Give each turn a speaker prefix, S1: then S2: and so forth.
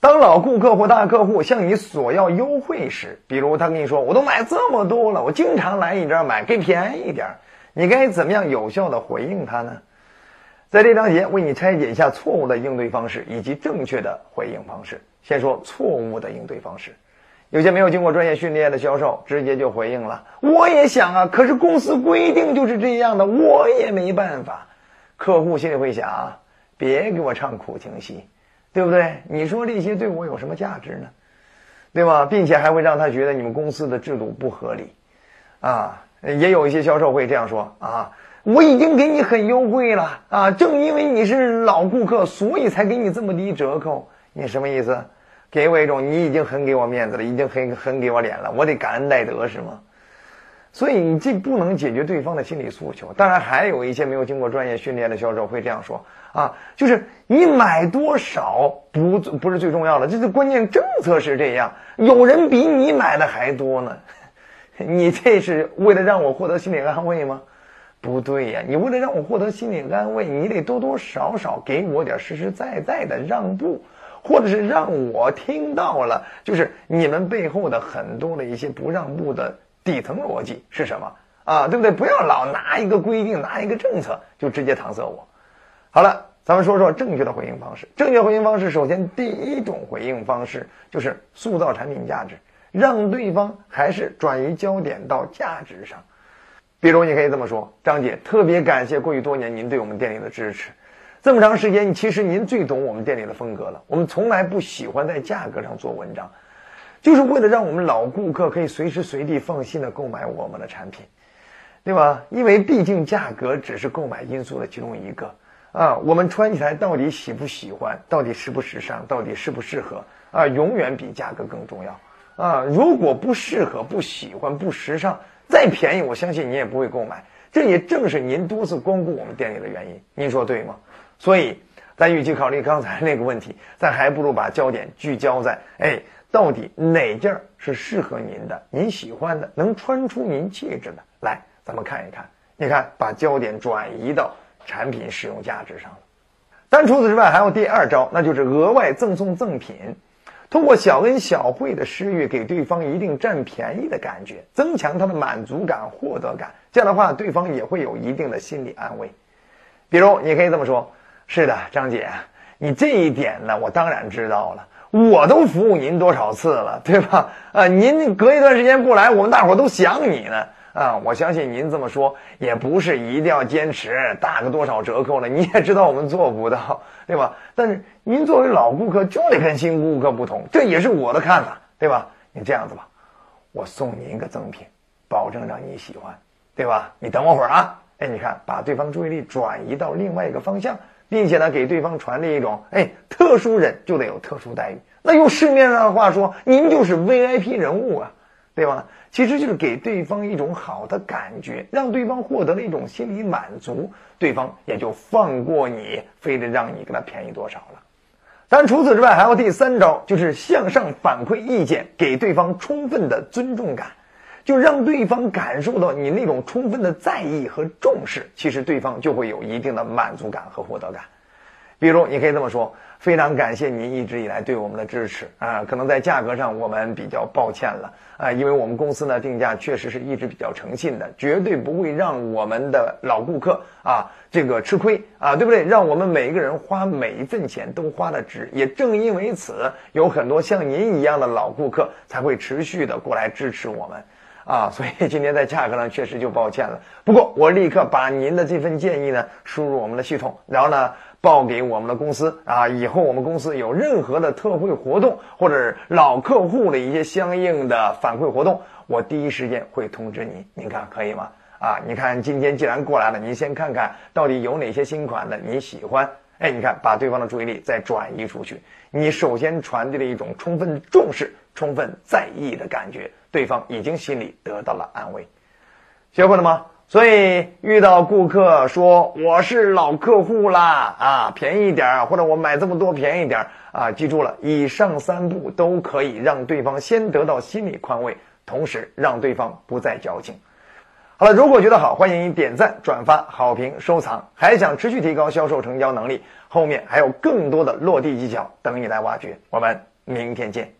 S1: 当老顾客或大客户向你索要优惠时，比如他跟你说：“我都买这么多了，我经常来你这儿买，给便宜点儿。”你该怎么样有效的回应他呢？在这章节为你拆解一下错误的应对方式以及正确的回应方式。先说错误的应对方式，有些没有经过专业训练的销售直接就回应了：“我也想啊，可是公司规定就是这样的，我也没办法。”客户心里会想：“别给我唱苦情戏。”对不对？你说这些对我有什么价值呢？对吧？并且还会让他觉得你们公司的制度不合理，啊，也有一些销售会这样说啊，我已经给你很优惠了啊，正因为你是老顾客，所以才给你这么低折扣。你什么意思？给我一种你已经很给我面子了，已经很很给我脸了，我得感恩戴德是吗？所以你这不能解决对方的心理诉求。当然，还有一些没有经过专业训练的销售会这样说啊，就是你买多少不不是最重要的，这是关键政策是这样，有人比你买的还多呢，你这是为了让我获得心理安慰吗？不对呀，你为了让我获得心理安慰，你得多多少少给我点实实在在的让步，或者是让我听到了，就是你们背后的很多的一些不让步的。底层逻辑是什么啊？对不对？不要老拿一个规定、拿一个政策就直接搪塞我。好了，咱们说说正确的回应方式。正确回应方式，首先第一种回应方式就是塑造产品价值，让对方还是转移焦点到价值上。比如，你可以这么说：“张姐，特别感谢过去多年您对我们店里的支持。这么长时间，其实您最懂我们店里的风格了。我们从来不喜欢在价格上做文章。”就是为了让我们老顾客可以随时随地放心的购买我们的产品，对吧？因为毕竟价格只是购买因素的其中一个啊。我们穿起来到底喜不喜欢，到底时不时尚，到底适不适合啊，永远比价格更重要啊。如果不适合、不喜欢、不时尚，再便宜，我相信您也不会购买。这也正是您多次光顾我们店里的原因。您说对吗？所以，咱与其考虑刚才那个问题，咱还不如把焦点聚焦在哎。到底哪件是适合您的、您喜欢的、能穿出您气质的？来，咱们看一看。你看，把焦点转移到产品使用价值上了。但除此之外，还有第二招，那就是额外赠送赠品，通过小恩小惠的施予，给对方一定占便宜的感觉，增强他的满足感、获得感。这样的话，对方也会有一定的心理安慰。比如，你可以这么说：“是的，张姐，你这一点呢，我当然知道了。”我都服务您多少次了，对吧？啊，您隔一段时间不来，我们大伙都想你呢。啊，我相信您这么说也不是一定要坚持打个多少折扣了，你也知道我们做不到，对吧？但是您作为老顾客就得跟新顾客不同，这也是我的看法，对吧？你这样子吧，我送您一个赠品，保证让你喜欢，对吧？你等我会儿啊。哎，你看，把对方注意力转移到另外一个方向。并且呢，给对方传递一种，哎，特殊人就得有特殊待遇。那用市面上的话说，您就是 VIP 人物啊，对吧？其实就是给对方一种好的感觉，让对方获得了一种心理满足，对方也就放过你，非得让你给他便宜多少了。但除此之外，还有第三招，就是向上反馈意见，给对方充分的尊重感。就让对方感受到你那种充分的在意和重视，其实对方就会有一定的满足感和获得感。比如，你可以这么说：“非常感谢您一直以来对我们的支持啊，可能在价格上我们比较抱歉了啊，因为我们公司呢定价确实是一直比较诚信的，绝对不会让我们的老顾客啊这个吃亏啊，对不对？让我们每一个人花每一份钱都花的值。也正因为此，有很多像您一样的老顾客才会持续的过来支持我们。”啊，所以今天在价格上确实就抱歉了。不过我立刻把您的这份建议呢输入我们的系统，然后呢报给我们的公司啊。以后我们公司有任何的特惠活动或者老客户的一些相应的反馈活动，我第一时间会通知您。您看可以吗？啊，你看今天既然过来了，您先看看到底有哪些新款的你喜欢。哎，你看把对方的注意力再转移出去，你首先传递了一种充分重视、充分在意的感觉。对方已经心里得到了安慰，学会了吗？所以遇到顾客说我是老客户啦，啊，便宜点儿，或者我买这么多便宜点儿啊，记住了，以上三步都可以让对方先得到心理宽慰，同时让对方不再矫情。好了，如果觉得好，欢迎您点赞、转发、好评、收藏。还想持续提高销售成交能力，后面还有更多的落地技巧等你来挖掘。我们明天见。